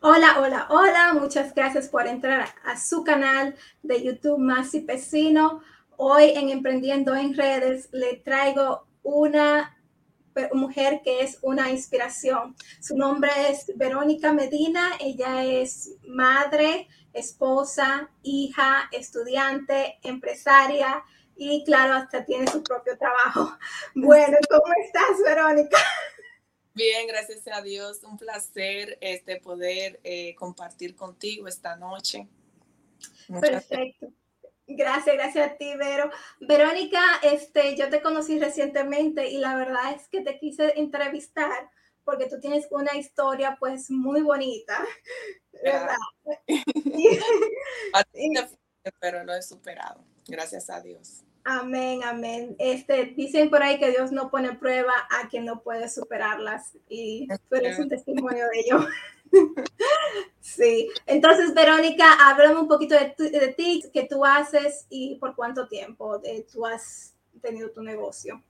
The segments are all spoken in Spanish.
Hola, hola, hola. Muchas gracias por entrar a su canal de YouTube Masi Pesino. Hoy en Emprendiendo en Redes le traigo una mujer que es una inspiración. Su nombre es Verónica Medina. Ella es madre, esposa, hija, estudiante, empresaria y claro, hasta tiene su propio trabajo. Bueno, ¿cómo estás, Verónica? Bien, gracias a Dios. Un placer este, poder eh, compartir contigo esta noche. Perfecto. Gracias. gracias, a ti, Vero. Verónica, este, yo te conocí recientemente y la verdad es que te quise entrevistar porque tú tienes una historia pues muy bonita, ¿verdad? pero lo he superado, gracias a Dios. Amén, amén. Este, dicen por ahí que Dios no pone prueba a quien no puede superarlas y tú eres un testimonio de ello. sí. Entonces, Verónica, háblame un poquito de, de, ti, qué tú haces y por cuánto tiempo de, tú has tenido tu negocio.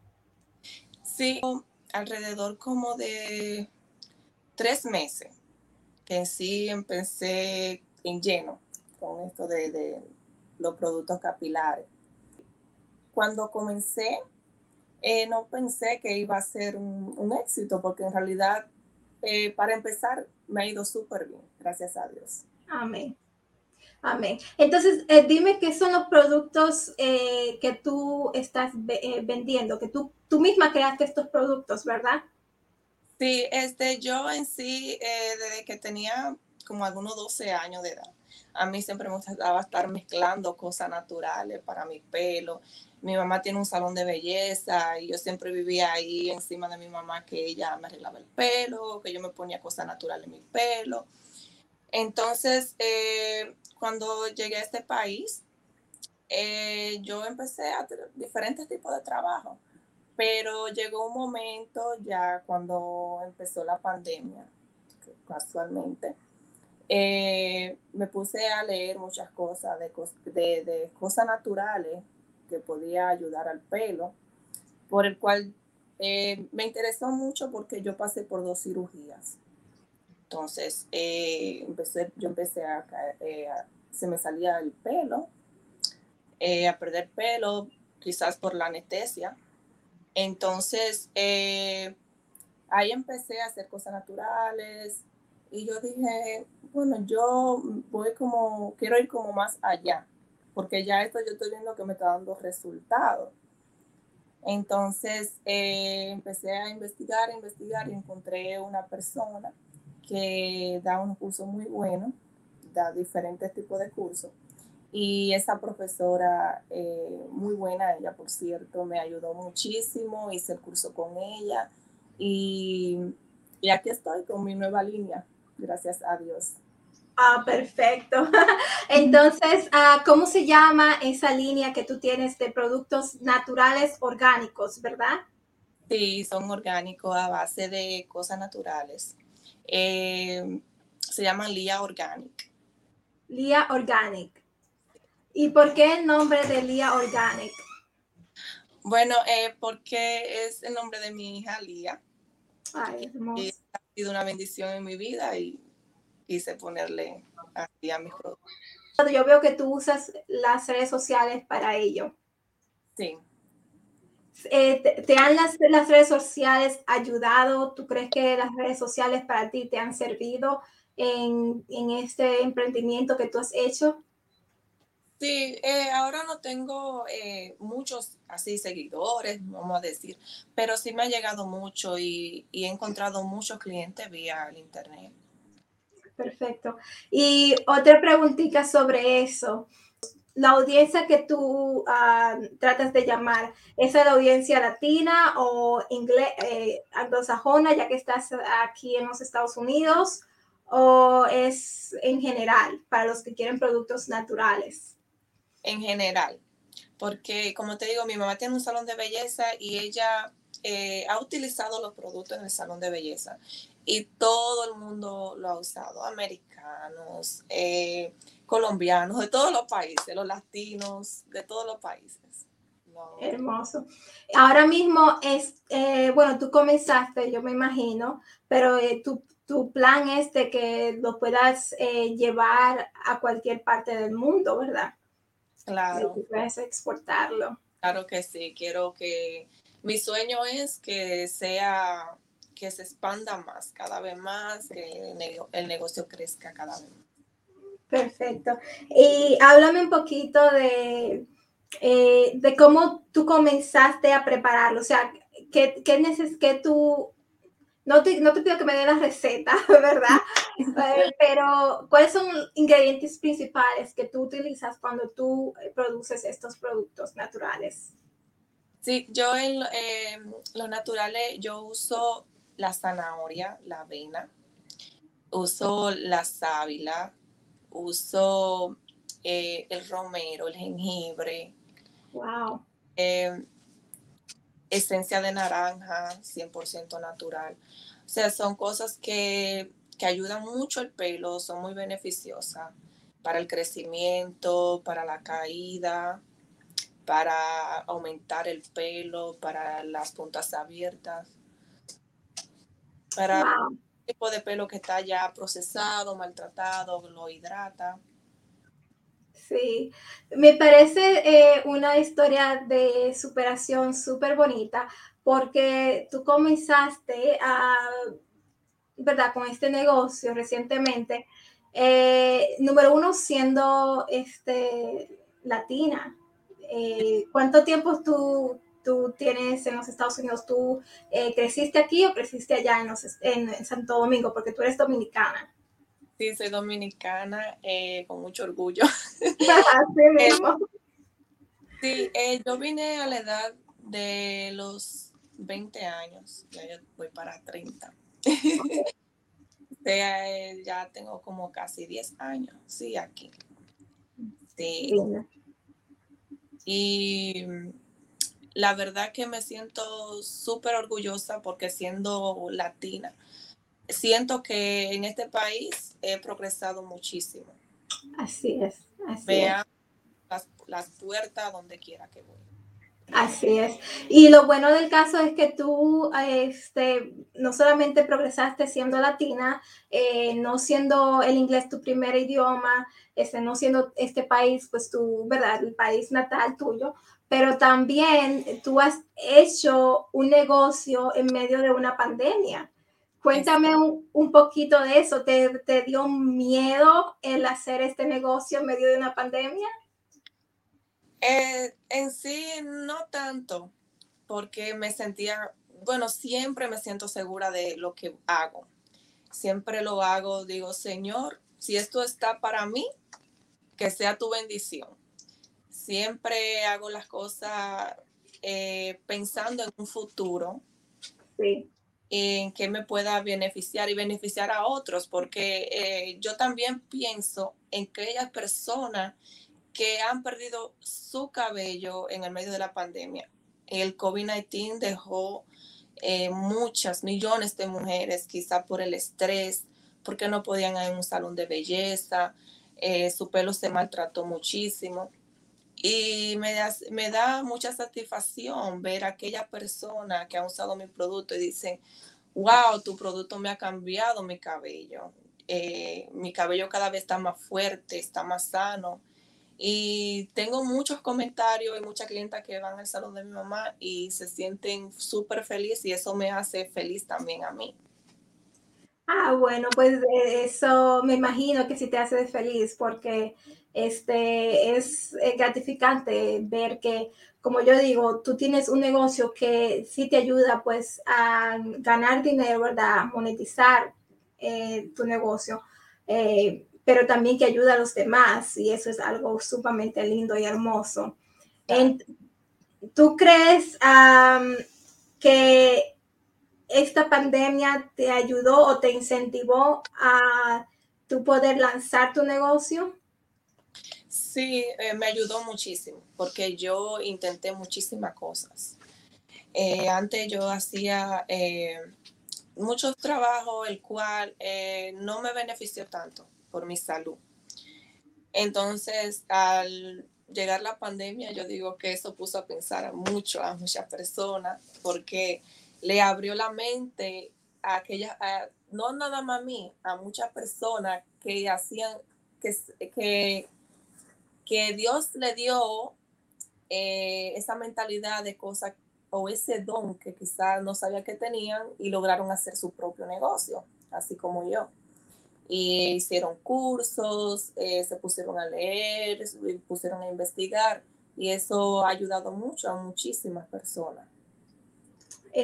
Sí, alrededor como de tres meses que sí empecé en lleno con esto de, de los productos capilares cuando comencé, eh, no pensé que iba a ser un, éxito, porque en realidad, eh, para empezar, me ha ido súper bien, gracias a Dios. Amén. Amén. Entonces, eh, dime qué son los productos que tú estás vendiendo, que tú, tú misma creaste estos productos, ¿verdad? Sí, este, yo en sí, desde que tenía como algunos 12 años de edad, a mí siempre me gustaba estar mezclando cosas naturales para mi pelo mi mamá tiene un salón de belleza y yo siempre vivía ahí encima de mi mamá que ella me arreglaba el pelo, que yo me ponía cosas naturales en mi pelo. Entonces, eh, cuando llegué a este país, eh, yo empecé a tener diferentes tipos de trabajo, pero llegó un momento ya cuando empezó la pandemia, casualmente, eh, me puse a leer muchas cosas de, cosas naturales que podía ayudar al pelo, por el cual eh, me interesó mucho porque yo pasé por dos cirugías. Entonces, eh, empecé, yo empecé a, eh, se me salía el pelo, a perder pelo, quizás por la anestesia. Entonces, ahí empecé a hacer cosas naturales y yo dije, bueno, yo voy como, quiero ir como más allá porque ya esto yo estoy viendo que me está dando resultados. Entonces eh, empecé a investigar, investigar y encontré una persona que da un curso muy bueno, da diferentes tipos de cursos. Y esa profesora, eh, muy buena ella, por cierto, me ayudó muchísimo, hice el curso con ella y aquí estoy con mi nueva línea, gracias a Dios. Ah, perfecto. Entonces, ah, ¿cómo se llama esa línea que tú tienes de productos naturales orgánicos, verdad? Sí, son orgánicos a base de cosas naturales. Eh, se llama Lía Organic. Lía Organic. ¿Y por qué el nombre de Lía Organic? Bueno, eh, porque es el nombre de mi hija Lía. Ay, hermoso. ha sido una bendición en mi vida y quise ponerle así a mis productos. Yo veo que tú usas las redes sociales para ello. Sí. Eh, te, han las, las, redes sociales ayudado? ¿Tú crees que las redes sociales para ti te han servido en, en este emprendimiento que tú has hecho? Sí, eh, ahora no tengo eh, muchos así seguidores, vamos a decir, pero sí me ha llegado mucho y, y he encontrado muchos clientes vía el internet. Perfecto. Y otra preguntita sobre eso. La audiencia que tú ah, tratas de llamar, ¿es la audiencia latina o eh, anglosajona, ya que estás aquí en los Estados Unidos? ¿O es en general para los que quieren productos naturales? En general, porque como te digo, mi mamá tiene un salón de belleza y ella eh, ha utilizado los productos en el salón de belleza y todo el mundo lo ha usado, americanos, eh, colombianos, de todos los países, los latinos, de todos los países. Hermoso. Ahora mismo es, eh, bueno, tú comenzaste, yo me imagino, pero eh, tú tu plan es de que lo puedas llevar a cualquier parte del mundo, ¿verdad? Claro. Que puedas exportarlo. Claro que sí, quiero que mi sueño es que sea, que se expanda más, cada vez más, que el, negocio crezca cada vez más. Perfecto. Y háblame un poquito de, eh, de cómo tú comenzaste a prepararlo. O sea, ¿qué, qué, neces qué tú no te, no te pido que me den la receta, ¿verdad? Eh, pero, ¿cuáles son los ingredientes principales que tú utilizas cuando tú eh, produces estos productos naturales? Sí, yo en eh, los naturales, yo uso la zanahoria, la avena, uso la sábila, uso el romero, el jengibre. Wow. esencia de naranja, 100% natural. O sea, son cosas que, ayudan mucho el pelo, son muy beneficiosas para el crecimiento, para la caída, para aumentar el pelo, para las puntas abiertas, para el tipo de pelo que está ya procesado, maltratado, lo hidrata. Sí, me parece eh, una historia de superación súper bonita porque tú comenzaste a, ¿verdad? Con este negocio recientemente, eh, número uno siendo este, latina. Eh, ¿Cuánto tiempo tú, tú tienes en los Estados Unidos? ¿Tú eh, creciste aquí o creciste allá en, en, Santo Domingo? Porque tú eres dominicana. Sí, soy dominicana, con mucho orgullo. sí, yo vine a la edad de los 20 años, ya voy para 30. Eh, ya tengo como casi 10 años, sí, aquí. Sí. Y la verdad que me siento súper orgullosa porque siendo latina, siento que en este país he progresado muchísimo. Así es. Así Vean Las, las puertas donde quiera que voy. Así es. Y lo bueno del caso es que tú este, no solamente progresaste siendo latina, eh, no siendo el inglés tu primer idioma, este, no siendo este país, pues tu, ¿verdad? El país natal tuyo, pero también tú has hecho un negocio en medio de una pandemia. Cuéntame un, un poquito de eso. ¿Te, ¿Te dio miedo el hacer este negocio en medio de una pandemia? Eh, en sí, no tanto, porque me sentía, bueno, siempre me siento segura de lo que hago. Siempre lo hago, digo, Señor, si esto está para mí, que sea tu bendición. Siempre hago las cosas eh, pensando en un futuro. Sí. En que me pueda beneficiar y beneficiar a otros, porque eh, yo también pienso en aquellas personas que han perdido su cabello en el medio de la pandemia. El COVID-19 dejó eh, muchas, millones de mujeres, quizá por el estrés, porque no podían ir a un salón de belleza, eh, su pelo se maltrató muchísimo. Y me da, me da mucha satisfacción ver a aquella persona que ha usado mi producto y dice, wow, tu producto me ha cambiado mi cabello. Eh, mi cabello cada vez está más fuerte, está más sano. Y tengo muchos comentarios y muchas clientas que van al salón de mi mamá y se sienten súper felices y eso me hace feliz también a mí. Ah, bueno, pues eh, eso me imagino que sí te hace feliz porque este es eh, gratificante ver que, como yo digo, tú tienes un negocio que sí te ayuda pues a ganar dinero, ¿verdad? monetizar eh, tu negocio pero también que ayuda a los demás y eso es algo sumamente lindo y hermoso. ¿Tú crees que esta pandemia te ayudó o te incentivó a tu poder lanzar tu negocio? Sí, eh, me ayudó muchísimo porque yo intenté muchísimas cosas. Eh, antes yo hacía eh, muchos trabajos, el cual no me benefició tanto por mi salud. Entonces, al llegar la pandemia, yo digo que eso puso a pensar mucho a muchas personas porque le abrió la mente a aquellas, no nada más a mí, a muchas personas que hacían, que, que, que Dios le dio eh, esa mentalidad de cosas o ese don que quizás no sabía que tenían y lograron hacer su propio negocio, así como yo. Y hicieron cursos, eh, se pusieron a leer, se pusieron a investigar y eso ha ayudado mucho a muchísimas personas.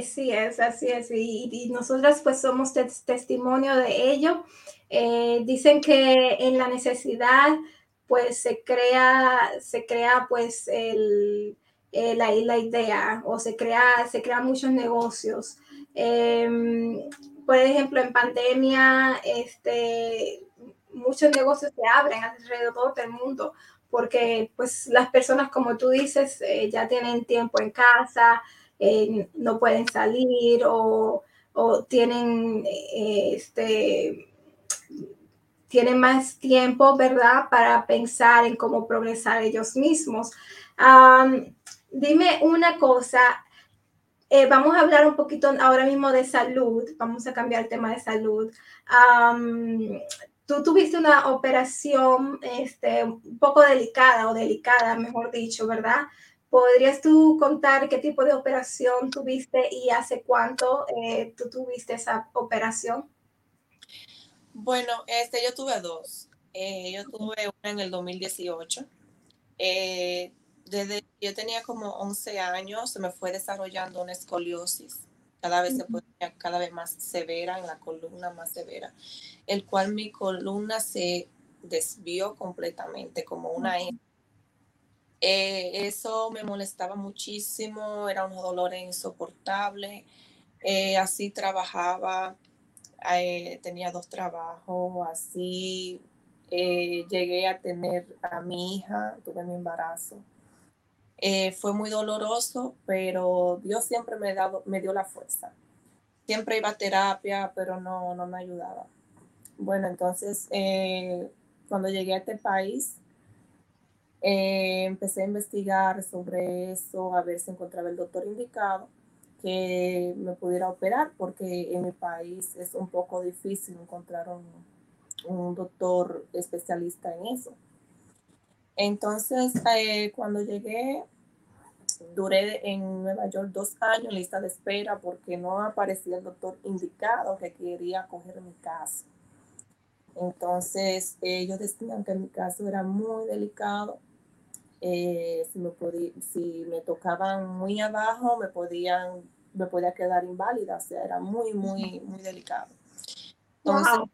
Sí es, así es. Y, y nosotras pues somos testimonio de ello. Eh, dicen que en la necesidad pues se crea, se crea pues eh, la, idea o se crea, se crean muchos negocios. Em, por ejemplo, en pandemia, este, muchos negocios se abren alrededor del mundo porque pues las personas, como tú dices, eh, ya tienen tiempo en casa, eh, no pueden salir o, o tienen, este, tienen más tiempo, ¿verdad?, para pensar en cómo progresar ellos mismos. dime una cosa, eh, vamos a hablar un poquito ahora mismo de salud, vamos a cambiar el tema de salud. tú tuviste una operación este, un poco delicada o delicada, mejor dicho, ¿verdad? ¿Podrías tú contar qué tipo de operación tuviste y hace cuánto eh, tú tuviste esa operación? Bueno, este, yo tuve dos. Eh, yo tuve una en el 2018. Eh, desde yo tenía como 11 años, se me fue desarrollando una escoliosis. Cada vez se ponía cada vez más severa, en la columna más severa, el cual mi columna se desvió completamente, como una uh eso me molestaba muchísimo, era un dolor insoportable. así trabajaba eh, tenía dos trabajos, así eh, llegué a tener a mi hija, tuve mi embarazo. Eh, fue muy doloroso, pero Dios siempre me, dado, me dio la fuerza. Siempre iba a terapia, pero no, no me ayudaba. Bueno, entonces, cuando llegué a este país, empecé a investigar sobre eso, a ver si encontraba el doctor indicado que me pudiera operar, porque en mi país es un poco difícil encontrar un, un doctor especialista en eso. Entonces, eh, cuando llegué, duré en Nueva York dos años en lista de espera porque no aparecía el doctor indicado que quería coger mi caso. Entonces, ellos decían que mi caso era muy delicado. Eh, si, me si me tocaban muy abajo, me podían me podía quedar inválida, o sea, era muy, muy, muy delicado. Entonces,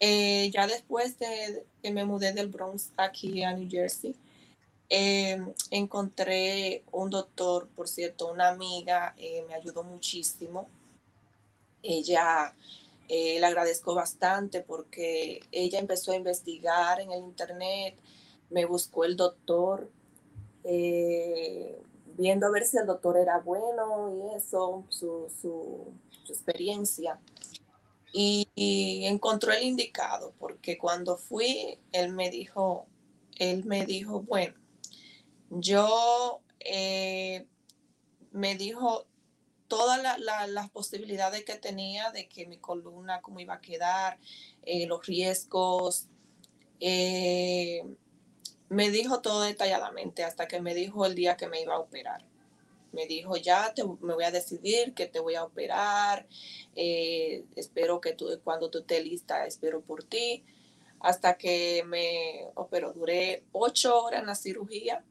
eh, ya después de que me mudé del Bronx aquí a New Jersey, eh, encontré un doctor, por cierto, una amiga, eh, me ayudó muchísimo. Ella, le agradezco bastante porque ella empezó a investigar en el internet, me buscó el doctor, viendo a ver si el doctor era bueno y eso, su, su, experiencia. Y, encontró el indicado, porque cuando fui, él me dijo, él me dijo, bueno, yo eh, me dijo todas las posibilidades que tenía de que mi columna, cómo iba a quedar, eh, los riesgos. Eh, me dijo todo detalladamente hasta que me dijo el día que me iba a operar. Me dijo, ya te, me voy a decidir que te voy a operar. Eh, espero que tú, cuando tú estés lista, espero por ti. Hasta que me operó. Duré ocho horas en la cirugía.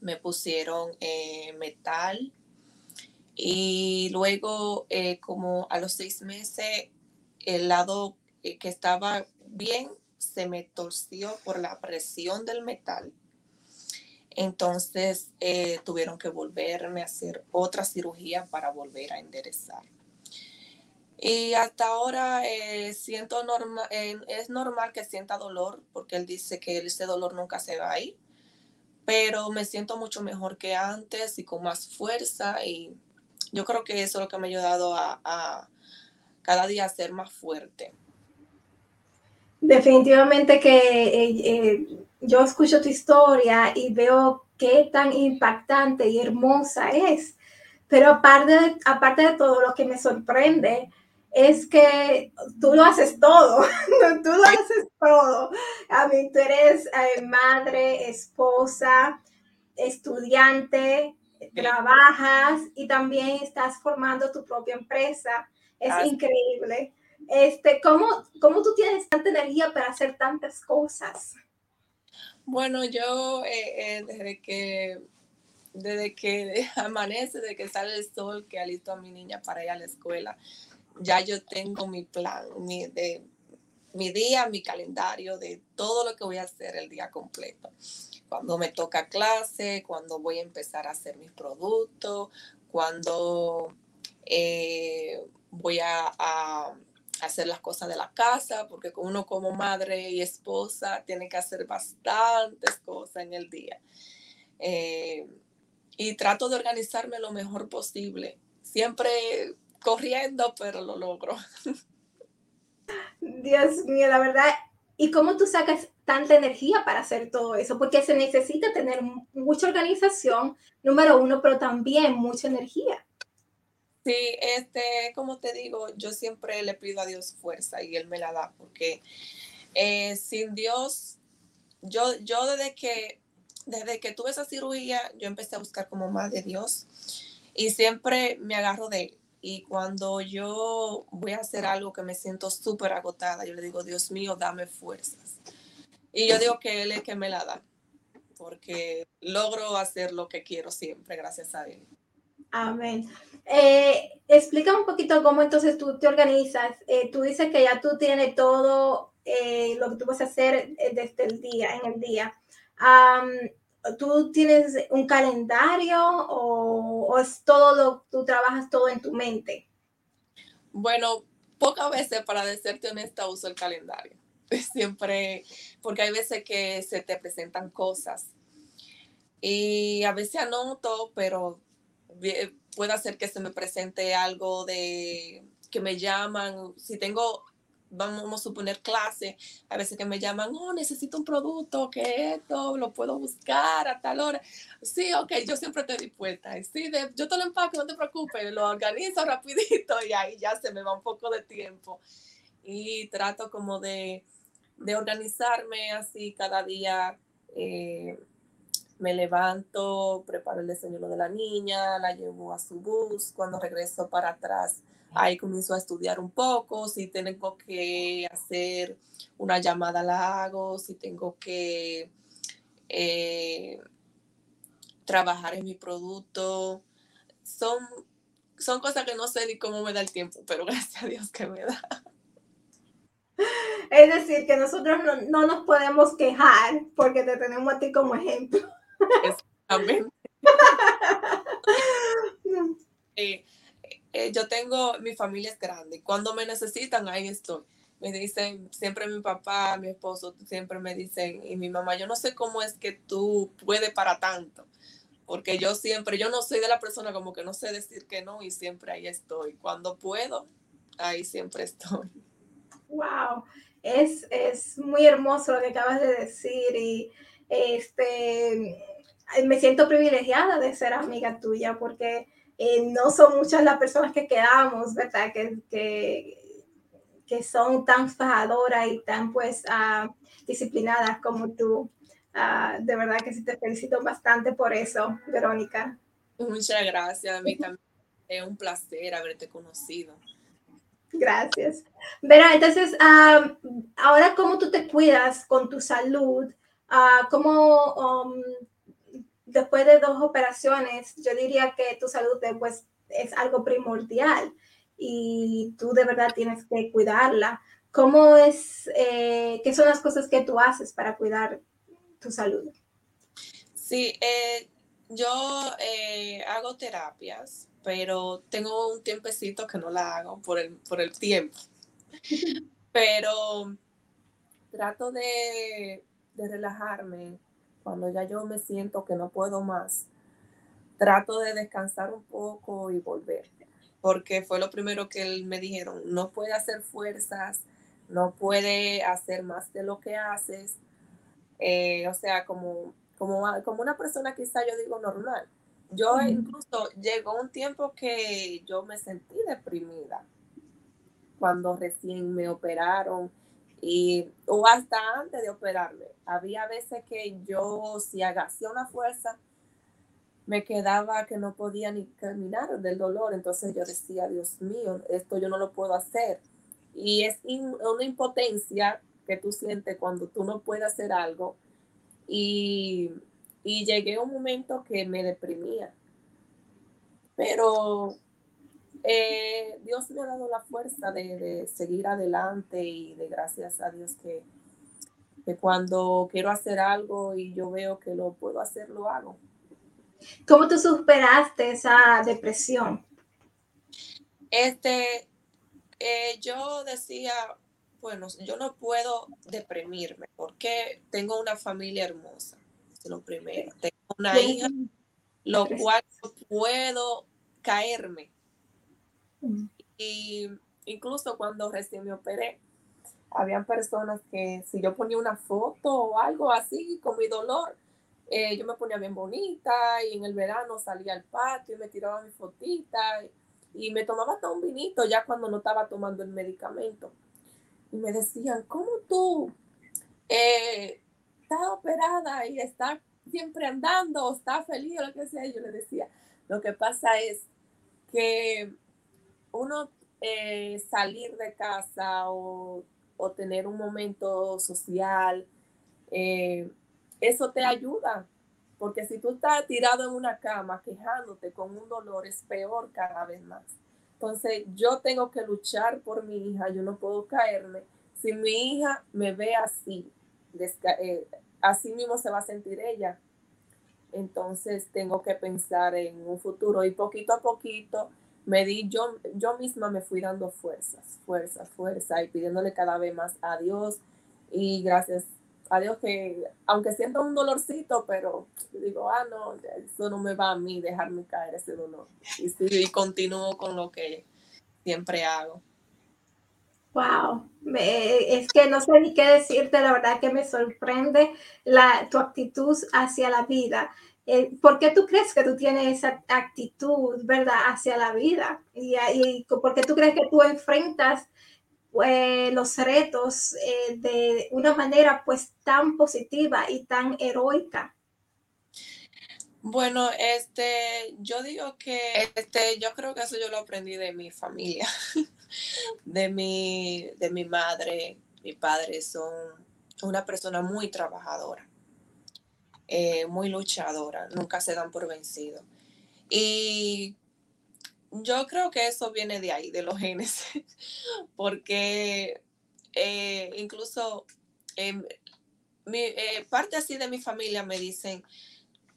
Me pusieron eh, metal. Y luego, eh, como a los seis meses, el lado que estaba bien se me torció por la presión del metal. Entonces eh, tuvieron que volverme a hacer otra cirugía para volver a enderezar. Y hasta ahora eh, siento eh, es normal que sienta dolor porque él dice que ese dolor nunca se va a ir, pero me siento mucho mejor que antes y con más fuerza y yo creo que eso es lo que me ha ayudado a, a cada día a ser más fuerte. Definitivamente que eh, eh, yo escucho tu historia y veo qué tan impactante y hermosa es. Pero aparte de, aparte de todo, lo que me sorprende es que tú lo haces todo, tú lo haces todo. A mí tú eres eh, madre, esposa, estudiante, trabajas y también estás formando tu propia empresa. Es increíble. Este, ¿cómo, ¿Cómo tú tienes tanta energía para hacer tantas cosas? Bueno, yo eh, eh, desde que desde que amanece, desde que sale el sol, que alisto a mi niña para ir a la escuela, ya yo tengo mi plan, mi, de, mi día, mi calendario de todo lo que voy a hacer el día completo. Cuando me toca clase, cuando voy a empezar a hacer mis productos, cuando eh, voy a, hacer las cosas de la casa, porque uno como madre y esposa tiene que hacer bastantes cosas en el día. Eh, y trato de organizarme lo mejor posible. Siempre corriendo, pero lo logro. Dios mío, la verdad. ¿Y cómo tú sacas tanta energía para hacer todo eso? Porque se necesita tener mucha organización, número uno, pero también mucha energía. Sí, este, como te digo, yo siempre le pido a Dios fuerza y Él me la da, porque eh, sin Dios, yo, yo desde que, desde que tuve esa cirugía, yo empecé a buscar como más de Dios y siempre me agarro de Él. Y cuando yo voy a hacer algo que me siento súper agotada, yo le digo, Dios mío, dame fuerzas. Y yo digo que Él es que me la da, porque logro hacer lo que quiero siempre, gracias a Él. Amén. Eh, explica un poquito cómo entonces tú te organizas. Eh, tú dices que ya tú tienes todo eh, lo que tú vas a hacer desde el día, en el día. ¿Tú tienes un calendario o, es todo lo tú trabajas todo en tu mente? Bueno, pocas veces, para decirte honesta, uso el calendario. Siempre, porque hay veces que se te presentan cosas y a veces anoto, pero puede ser que se me presente algo de que me llaman, si tengo, vamos a suponer clase, a veces que me llaman, oh, necesito un producto, que esto, lo puedo buscar a tal hora. Sí, ok, yo siempre estoy dispuesta. Sí, yo te lo empaque, no te preocupes, lo organizo rapidito y ahí ya se me va un poco de tiempo. Y trato como de, de organizarme así cada día. Eh, me levanto, preparo el desayuno de la niña, la llevo a su bus, cuando regreso para atrás, ahí comienzo a estudiar un poco, si tengo que hacer una llamada la hago, si tengo que eh, trabajar en mi producto, son, son cosas que no sé ni cómo me da el tiempo, pero gracias a Dios que me da. Es decir, que nosotros no, no nos podemos quejar porque te tenemos a ti como ejemplo. Exactamente. Eh, eh, yo tengo, mi familia es grande. Cuando me necesitan, ahí estoy. Me dicen, siempre mi papá, mi esposo, siempre me dicen, y mi mamá, yo no sé cómo es que tú puedes para tanto. Porque yo siempre, yo no soy de la persona como que no sé decir que no y siempre ahí estoy. Cuando puedo, ahí siempre estoy. Wow, es, es muy hermoso lo que acabas de decir y este, me siento privilegiada de ser amiga tuya porque eh, no son muchas las personas que quedamos, ¿verdad? Que, que, que son tan fajadoras y tan pues uh, disciplinadas como tú. Uh, de verdad que sí te felicito bastante por eso, Verónica. Muchas gracias, a mí también es un placer haberte conocido. Gracias. Verá, entonces, uh, ahora cómo tú te cuidas con tu salud, Uh, ¿Cómo um, después de dos operaciones, yo diría que tu salud después es algo primordial y tú de verdad tienes que cuidarla? ¿Cómo es, eh, qué son las cosas que tú haces para cuidar tu salud? Sí, eh, yo eh, hago terapias, pero tengo un tiempecito que no la hago por el, por el tiempo. pero trato de de relajarme, cuando ya yo me siento que no puedo más, trato de descansar un poco y volver, porque fue lo primero que me dijeron, no puede hacer fuerzas, no puede hacer más de lo que haces, eh, o sea, como, como, como una persona quizá yo digo normal. Yo incluso llegó un tiempo que yo me sentí deprimida cuando recién me operaron y o hasta antes de operarme. Había veces que yo si hacía una fuerza me quedaba que no podía ni caminar del dolor, entonces yo decía, Dios mío, esto yo no lo puedo hacer. Y es una impotencia que tú sientes cuando tú no puedes hacer algo. Y, y llegué a un momento que me deprimía. Pero eh, Dios me ha dado la fuerza de, seguir adelante y de gracias a Dios que, que cuando quiero hacer algo y yo veo que lo puedo hacer, lo hago. ¿Cómo tú superaste esa depresión? Este, eh, yo decía, bueno, yo no puedo deprimirme porque tengo una familia hermosa, es lo primero. Tengo una hija, lo cual puedo caerme. Y incluso cuando recién me operé, habían personas que si yo ponía una foto o algo así con mi dolor, eh, yo me ponía bien bonita y en el verano salía al patio y me tiraba mi fotita y, me tomaba hasta un vinito ya cuando no estaba tomando el medicamento. Y me decían, ¿cómo tú eh, estás operada y estás siempre andando, estás feliz o lo que sea? yo le decía, lo que pasa es que uno eh, salir de casa o, o, tener un momento social, eh, eso te ayuda, porque si tú estás tirado en una cama quejándote con un dolor, es peor cada vez más. Entonces, yo tengo que luchar por mi hija, yo no puedo caerme. Si mi hija me ve así, eh, así mismo se va a sentir ella. Entonces, tengo que pensar en un futuro y poquito a poquito me di, yo, yo misma me fui dando fuerzas, fuerza, fuerza y pidiéndole cada vez más a Dios y gracias Adiós que, aunque siento un dolorcito, pero digo, ah, no, eso no me va a mí dejarme caer ese dolor. Y, y continúo con lo que siempre hago. Wow, es que no sé ni qué decirte, la verdad que me sorprende la, tu actitud hacia la vida. Eh, ¿Por qué tú crees que tú tienes esa actitud, verdad, hacia la vida? Y, por qué tú crees que tú enfrentas eh, los retos eh, de una manera pues tan positiva y tan heroica? Bueno, este, yo digo que, este, yo creo que eso yo lo aprendí de mi familia, de mi, de mi madre, mi padre son una persona muy trabajadora, eh, muy luchadora, nunca se dan por vencido. Y yo creo que eso viene de ahí, de los genes, porque eh, incluso em, mi, eh, parte así de mi familia me dicen,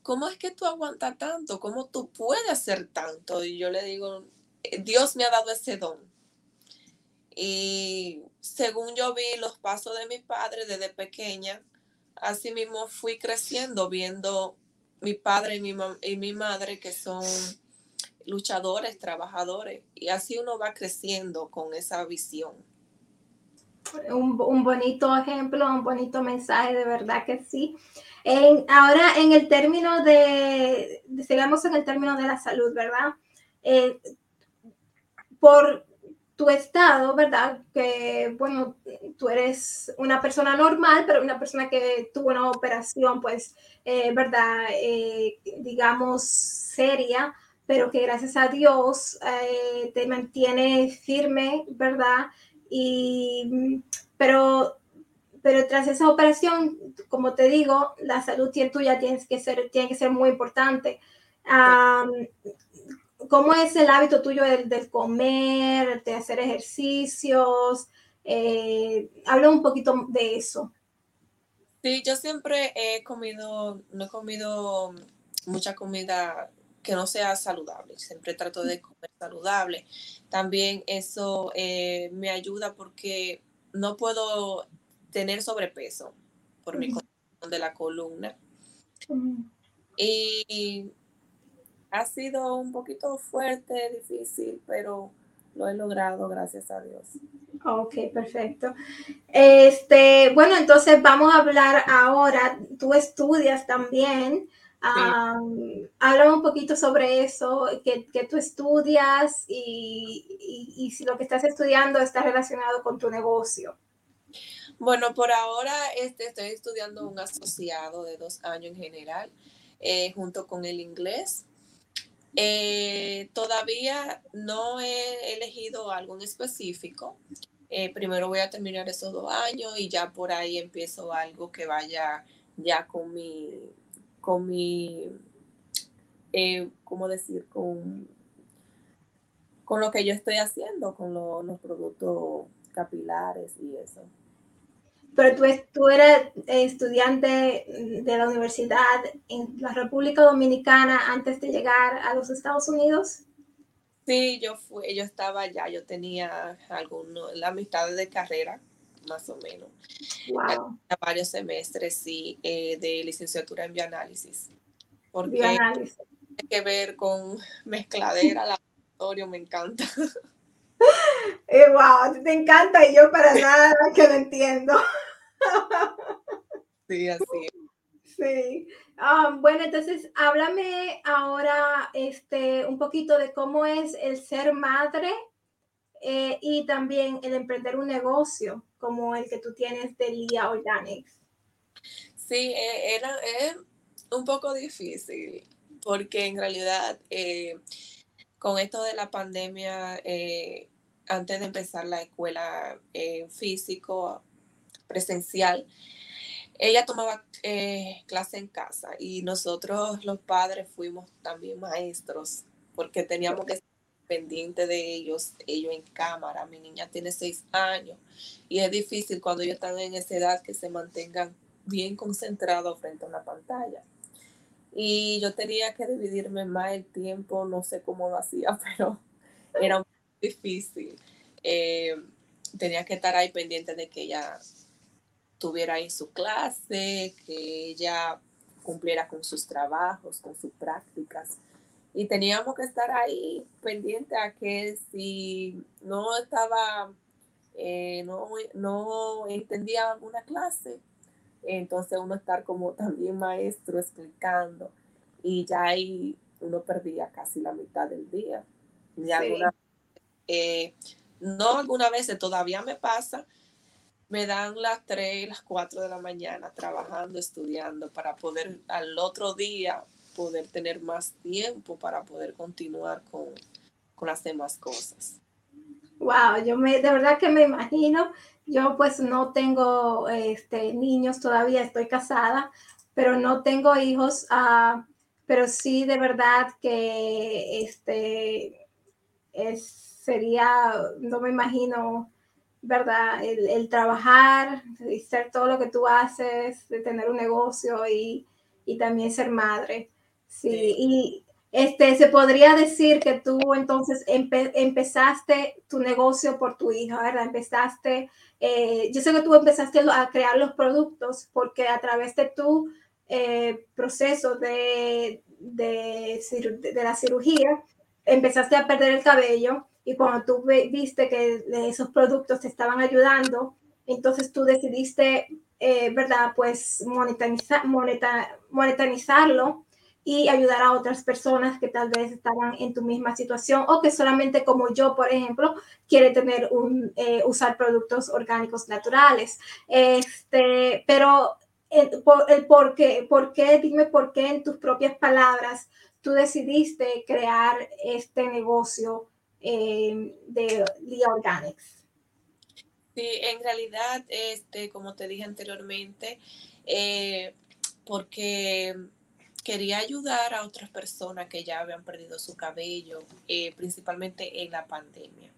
¿cómo es que tú aguantas tanto? ¿Cómo tú puedes hacer tanto? Y yo le digo, Dios me ha dado ese don. Y según yo vi los pasos de mi padre desde pequeña, así mismo fui creciendo viendo mi padre y mi, y mi madre que son luchadores, trabajadores, y así uno va creciendo con esa visión. Un, bonito ejemplo, un bonito mensaje, de verdad que sí. ahora, en el término de, sigamos en el término de la salud, ¿verdad? Eh, por tu estado, ¿verdad? Que, bueno, tú eres una persona normal, pero una persona que tuvo una operación, pues, eh, ¿verdad? Eh, digamos, seria pero que gracias a Dios eh, te mantiene firme, ¿verdad? Y, pero, pero tras esa operación, como te digo, la salud tuya tiene que ser, tiene que ser muy importante. ¿Cómo es el hábito tuyo del, comer, de hacer ejercicios? Eh, habla un poquito de eso. Sí, yo siempre he comido, no he comido mucha comida que no sea saludable. Siempre trato de comer saludable. También eso eh, me ayuda porque no puedo tener sobrepeso por mi condición de la columna. Y ha sido un poquito fuerte, difícil, pero lo he logrado, gracias a Dios. Ok, perfecto. Este, bueno, entonces vamos a hablar ahora. Tú estudias también habla un poquito sobre eso, que, tú estudias y, y, si lo que estás estudiando está relacionado con tu negocio. Bueno, por ahora este, estoy estudiando un asociado de dos años en general, eh, junto con el inglés. Eh, todavía no he elegido algo en específico. Eh, primero voy a terminar esos dos años y ya por ahí empiezo algo que vaya ya con mi, con mi, ¿cómo decir? Con, con lo que yo estoy haciendo, con los productos capilares y eso. Pero tú, tú eras estudiante de la universidad en la República Dominicana antes de llegar a los Estados Unidos. Sí, yo fui, yo estaba allá, yo tenía algunos, la mitad de carrera, más o menos. Wow. Varios semestres, sí, eh, de licenciatura en bioanálisis. Porque bioanálisis. tiene que ver con mezcladera, laboratorio, me encanta. Eh, wow, te encanta y yo para nada que lo entiendo. Sí, así Sí. Ah, bueno, entonces háblame ahora este, un poquito de cómo es el ser madre eh, y también el emprender un negocio como el que tú tienes de Lia Organics. Sí, eh, era, es un poco difícil porque en realidad eh, con esto de la pandemia, antes de empezar la escuela físico, presencial, ella tomaba eh, clase en casa y nosotros los padres fuimos también maestros porque teníamos que estar pendientes de ellos, ellos en cámara. Mi niña tiene seis años y es difícil cuando ellos están en esa edad que se mantengan bien concentrados frente a una pantalla. Y yo tenía que dividirme más el tiempo, no sé cómo lo hacía, pero era muy difícil. Eh, tenía que estar ahí pendiente de que ella tuviera en su clase, que ella cumpliera con sus trabajos, con sus prácticas. Y teníamos que estar ahí pendiente a que si no estaba, eh, no, no entendía alguna clase, entonces uno estar como también maestro explicando y ya ahí uno perdía casi la mitad del día. Y alguna, eh, no algunas veces todavía me pasa me dan las 3, las 4 de la mañana trabajando, estudiando para poder al otro día poder tener más tiempo para poder continuar con, con las demás cosas. Wow, yo me, de verdad que me imagino, yo pues no tengo este, niños todavía, estoy casada, pero no tengo hijos, uh, pero sí de verdad que este, es, sería, no me imagino ¿verdad? El, trabajar y ser todo lo que tú haces, de tener un negocio y, también ser madre. Sí, y este, se podría decir que tú entonces empezaste tu negocio por tu hija, ¿verdad? Empezaste, eh, yo sé que tú empezaste a crear los productos porque a través de tu eh, proceso de, de, de la cirugía, empezaste a perder el cabello y cuando tú viste que esos productos te estaban ayudando, entonces tú decidiste, eh, ¿verdad? Pues monetizar, monetizarlo y ayudar a otras personas que tal vez estaban en tu misma situación o que solamente como yo, por ejemplo, quiere tener un, eh, usar productos orgánicos naturales. Este, pero el, el por, qué, por qué, dime por qué en tus propias palabras tú decidiste crear este negocio eh, de Lia Organics. Sí, en realidad, este, como te dije anteriormente, eh, porque quería ayudar a otras personas que ya habían perdido su cabello, eh, principalmente en la pandemia,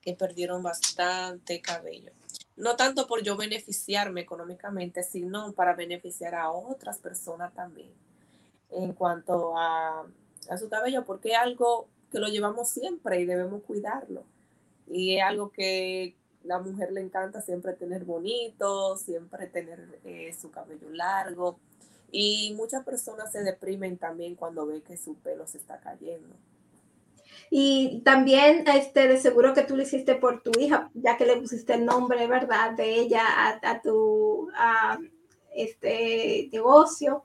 que perdieron bastante cabello. No tanto por yo beneficiarme económicamente, sino para beneficiar a otras personas también en cuanto a, a su cabello, porque algo que lo llevamos siempre y debemos cuidarlo. Y es algo que la mujer le encanta siempre tener bonito, siempre tener eh, su cabello largo. Y muchas personas se deprimen también cuando ve que su pelo se está cayendo. Y también, este, de seguro que tú lo hiciste por tu hija, ya que le pusiste el nombre, ¿verdad?, de ella a, tu este, negocio.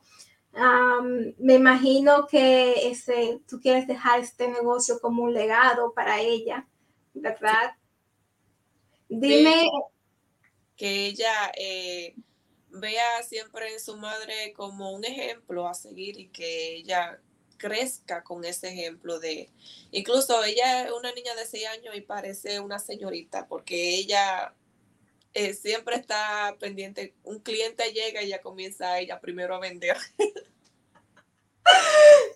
Me imagino que ese, tú quieres dejar este negocio como un legado para ella, ¿verdad? Dime. que ella eh, vea siempre en su madre como un ejemplo a seguir y que ella crezca con ese ejemplo de, incluso ella es una niña de 6 años y parece una señorita porque ella eh, siempre está pendiente, un cliente llega y ya comienza ella primero a vender.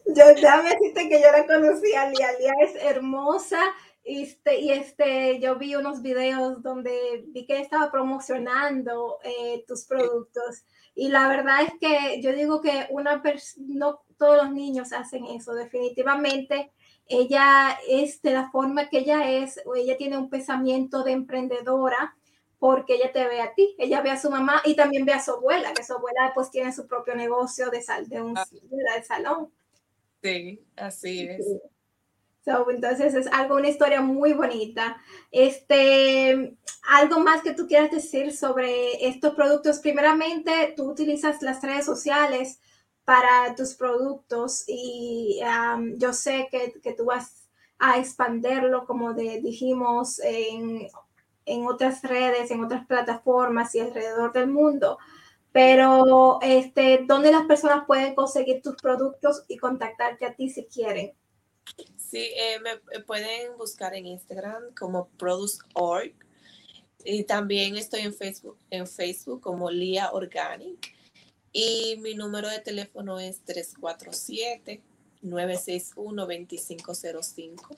Yo ya me dijiste que yo la conocía, Lía. Lía es hermosa. Este, y este, yo vi unos videos donde vi que estaba promocionando eh, tus productos. Y la verdad es que yo digo que una no todos los niños hacen eso. Definitivamente, ella es de la forma que ella es, o ella tiene un pensamiento de emprendedora porque ella te ve a ti, ella ve a su mamá y también ve a su abuela, que su abuela pues tiene su propio negocio de, sal, de un ah. de salón. Sí, así es. entonces es algo, una historia muy bonita. Este, algo más que tú quieras decir sobre estos productos. Primeramente, tú utilizas las redes sociales para tus productos y yo sé que, que, tú vas a expanderlo, como dijimos, en en otras redes, en otras plataformas y alrededor del mundo. Pero, este, ¿dónde las personas pueden conseguir tus productos y contactarte a ti si quieren? Sí, eh, me eh, pueden buscar en Instagram como Produce.org y también estoy en Facebook, en Facebook como Lia Organic y mi número de teléfono es 347 961 2505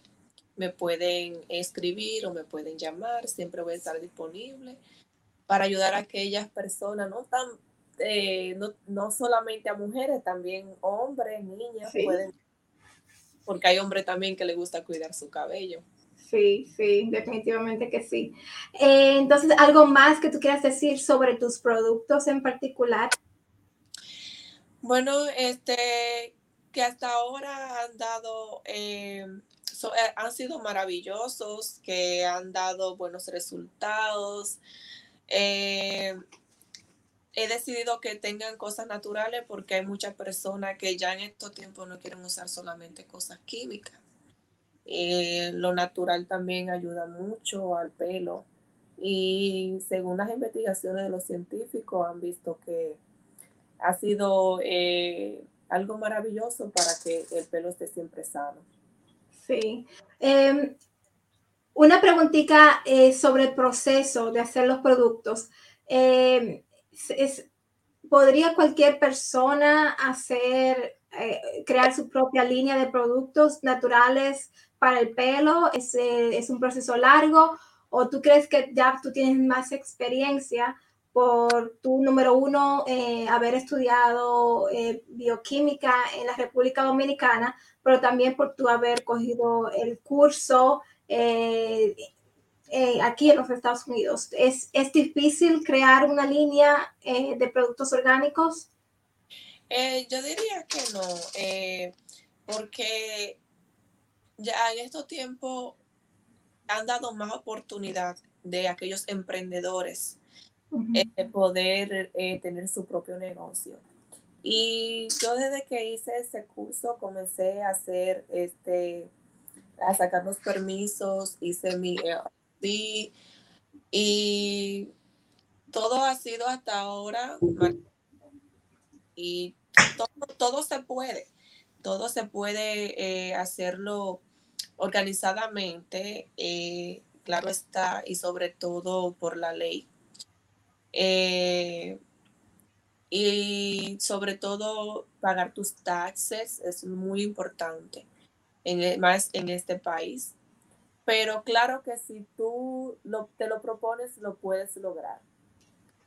me pueden escribir o me pueden llamar, siempre voy a estar disponible para ayudar a aquellas personas, no tan, eh, no, solamente a mujeres, también hombres, niñas, pueden, porque hay hombres también que les gusta cuidar su cabello. Sí, sí, definitivamente que sí. Eh, entonces, ¿algo más que tú quieras decir sobre tus productos en particular? Bueno, este, que hasta ahora han dado eh, eh, han sido maravillosos, que han dado buenos resultados. Eh, he decidido que tengan cosas naturales porque hay muchas personas que ya en estos tiempos no quieren usar solamente cosas químicas. Eh, lo natural también ayuda mucho al pelo y según las investigaciones de los científicos han visto que ha sido algo maravilloso para que el pelo esté siempre sano. Sí. Em, una preguntita eh, sobre el proceso de hacer los productos. Em, ¿Podría cualquier persona hacer, eh, crear su propia línea de productos naturales para el pelo? ¿Es, ¿Es, un proceso largo? ¿O tú crees que ya tú tienes más experiencia por tu, número uno, eh, haber estudiado bioquímica en la República Dominicana, pero también por tu haber cogido el curso eh, eh, aquí en los Estados Unidos. ¿Es, ¿Es, difícil crear una línea eh, de productos orgánicos? yo diría que no, porque ya en estos tiempos han dado más oportunidad de aquellos emprendedores de poder tener su propio negocio. Y yo desde que hice ese curso comencé a hacer este, a sacar los permisos, hice mi LLC y todo ha sido hasta ahora y todo, se puede, todo se puede eh, hacerlo organizadamente, eh, claro está, y sobre todo por la ley. Eh, y sobre todo pagar tus taxes es muy importante, en, e, más en este país. Pero claro que si tú lo, te lo propones, lo puedes lograr.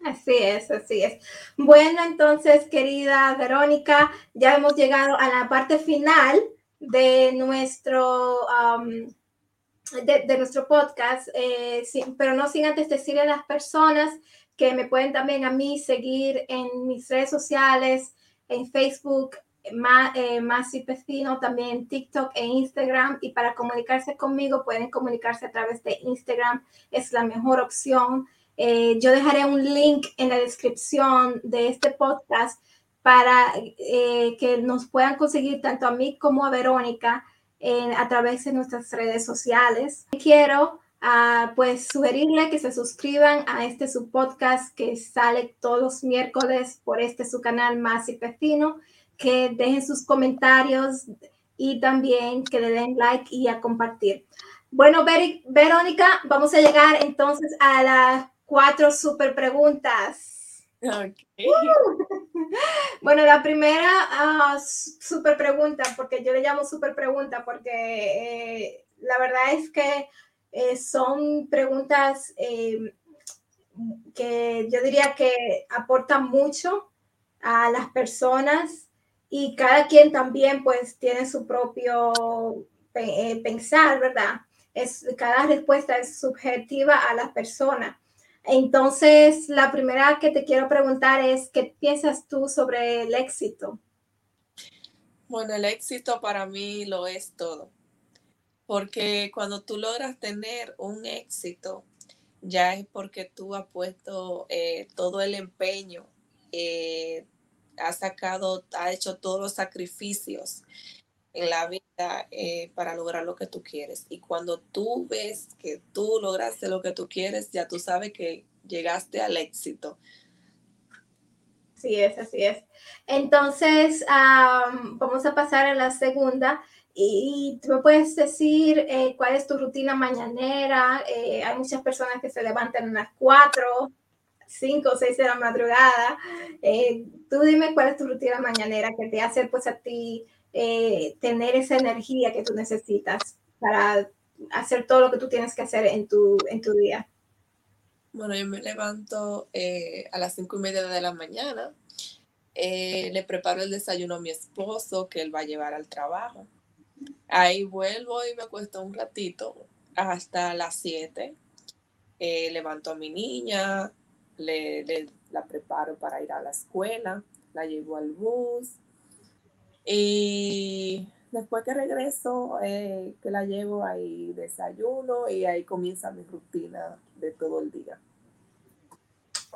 Así es, así es. Bueno, entonces, querida Verónica, ya hemos llegado a la parte final de nuestro, de, nuestro podcast, eh, pero no sin antes decirle a las personas que me pueden también a mí seguir en mis redes sociales, en Facebook, eh, Masi Pecino, también en TikTok e Instagram. Y para comunicarse conmigo, pueden comunicarse a través de Instagram, es la mejor opción. Eh, yo dejaré un link en la descripción de este podcast para eh, que nos puedan conseguir tanto a mí como a Verónica a través de nuestras redes sociales. Quiero uh, pues sugerirle que se suscriban a este su podcast que sale todos los miércoles por este su canal Más y que dejen sus comentarios y también que le den like y a compartir. Bueno, Verónica, vamos a llegar entonces a las cuatro super preguntas. Bueno, la primera uh, super pregunta, porque yo le llamo super pregunta, porque eh, la verdad es que eh, son preguntas eh, que yo diría que aportan mucho a las personas y cada quien también pues tiene su propio pensar, ¿verdad? Es, cada respuesta es subjetiva a la persona. Entonces, la primera que te quiero preguntar es, ¿qué piensas tú sobre el éxito? Bueno, el éxito para mí lo es todo, porque cuando tú logras tener un éxito, ya es porque tú has puesto eh, todo el empeño, eh, has sacado, has hecho todos los sacrificios en la vida eh, para lograr lo que tú quieres. Y cuando tú ves que tú lograste lo que tú quieres, ya tú sabes que llegaste al éxito. Sí es, así es. Entonces, vamos a pasar a la segunda. Y tú me puedes decir eh, cuál es tu rutina mañanera. Eh, hay muchas personas que se levantan a las 4, 5 o 6 de la madrugada. tú dime cuál es tu rutina mañanera que te hace pues a ti eh, tener esa energía que tú necesitas para hacer todo lo que tú tienes que hacer en tu, en tu día? Bueno, yo me levanto eh, a las cinco y media de la mañana. Eh, le preparo el desayuno a mi esposo que él va a llevar al trabajo. Ahí vuelvo y me acuesto un ratito hasta las 7. levanto a mi niña, le, la preparo para ir a la escuela, la llevo al bus, y después que regreso, eh, que la llevo ahí desayuno y ahí comienza mi rutina de todo el día.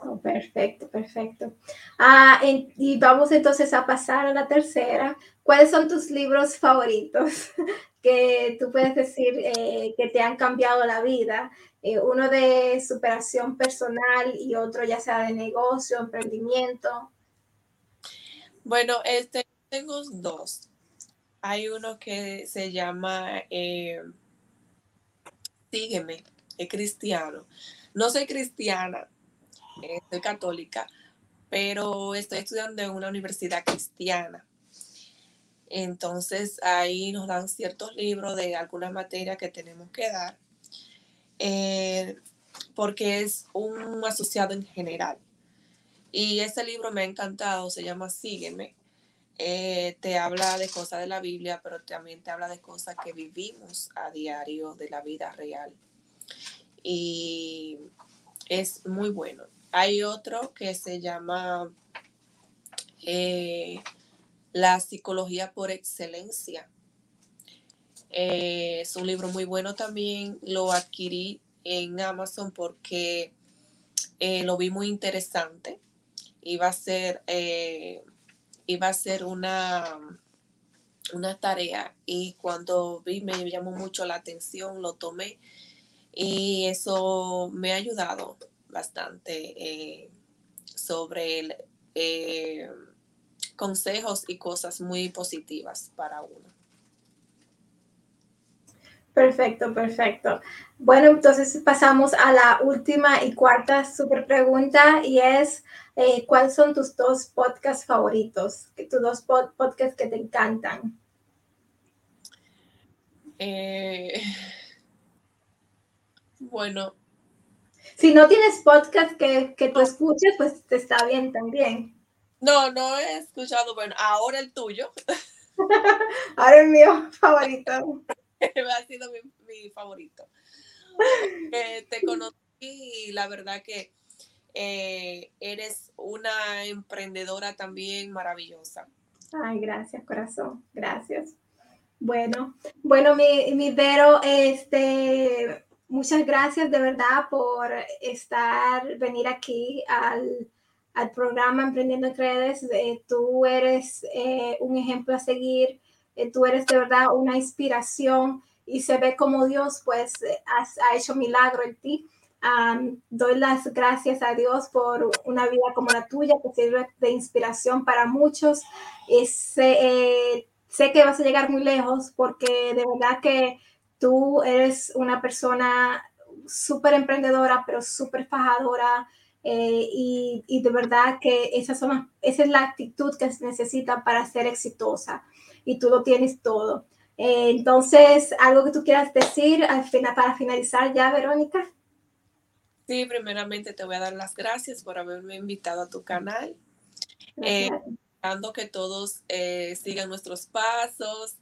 Oh, perfecto, perfecto. Ah, y vamos entonces a pasar a la tercera. ¿Cuáles son tus libros favoritos que tú puedes decir eh, que te han cambiado la vida? Eh, uno de superación personal y otro ya sea de negocio, emprendimiento. Bueno, este, tengo dos. Hay uno que se llama eh, Sígueme, es cristiano. No soy cristiana, eh, soy católica, pero estoy estudiando en una universidad cristiana. Entonces ahí nos dan ciertos libros de algunas materias que tenemos que dar, eh, porque es un asociado en general. Y ese libro me ha encantado, se llama Sígueme. Eh, te habla de cosas de la Biblia, pero también te habla de cosas que vivimos a diario de la vida real. Y es muy bueno. Hay otro que se llama eh, La psicología por excelencia. Eh, es un libro muy bueno también. Lo adquirí en Amazon porque lo vi muy interesante. Iba a ser iba a ser una, una tarea y cuando vi me llamó mucho la atención, lo tomé y eso me ha ayudado bastante eh, sobre eh, consejos y cosas muy positivas para uno. Perfecto, perfecto. Bueno, entonces pasamos a la última y cuarta super pregunta y es, eh, ¿cuáles son tus dos podcasts favoritos? Tus dos podcasts que te encantan. Eh, bueno. Si no tienes podcast que, que tú escuches, pues te está bien también. No, no he escuchado, bueno, ahora el tuyo. ahora el mío favorito. ha sido mi, favorito. Eh, te conocí y la verdad que eh, eres una emprendedora también maravillosa. Ay, gracias, corazón. Gracias. Bueno, bueno, mi, mi Vero, este, muchas gracias de verdad por estar, venir aquí al, al programa Emprendiendo en Redes. Eh, tú eres eh, un ejemplo a seguir, eh, tú eres de verdad una inspiración y se ve como Dios pues ha hecho milagro en ti. doy las gracias a Dios por una vida como la tuya que sirve de inspiración para muchos. Sé que vas a llegar muy lejos porque de verdad que tú eres una persona súper emprendedora, pero súper fajadora. Eh, y, de verdad que esa, son, esa es la actitud que se necesita para ser exitosa y tú lo tienes todo. Eh, entonces, ¿algo que tú quieras decir al final, para finalizar ya, Verónica? Sí, primeramente te voy a dar las gracias por haberme invitado a tu canal. Eh, que todos eh, sigan nuestros pasos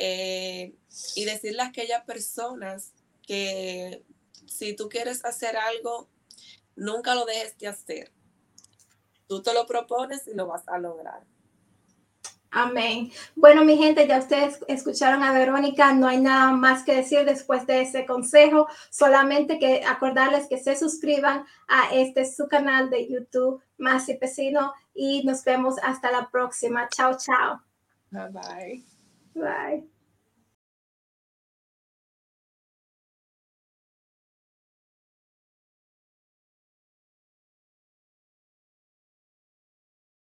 y decirle a aquellas personas que si tú quieres hacer algo, nunca lo dejes de hacer. Tú te lo propones y lo vas a lograr. Amén. Bueno, mi gente, ya ustedes escucharon a Verónica, no hay nada más que decir después de ese consejo, solamente que acordarles que se suscriban a este su canal de YouTube, Más y Pesino, y nos vemos hasta la próxima. Chao, chao. Bye bye. Bye.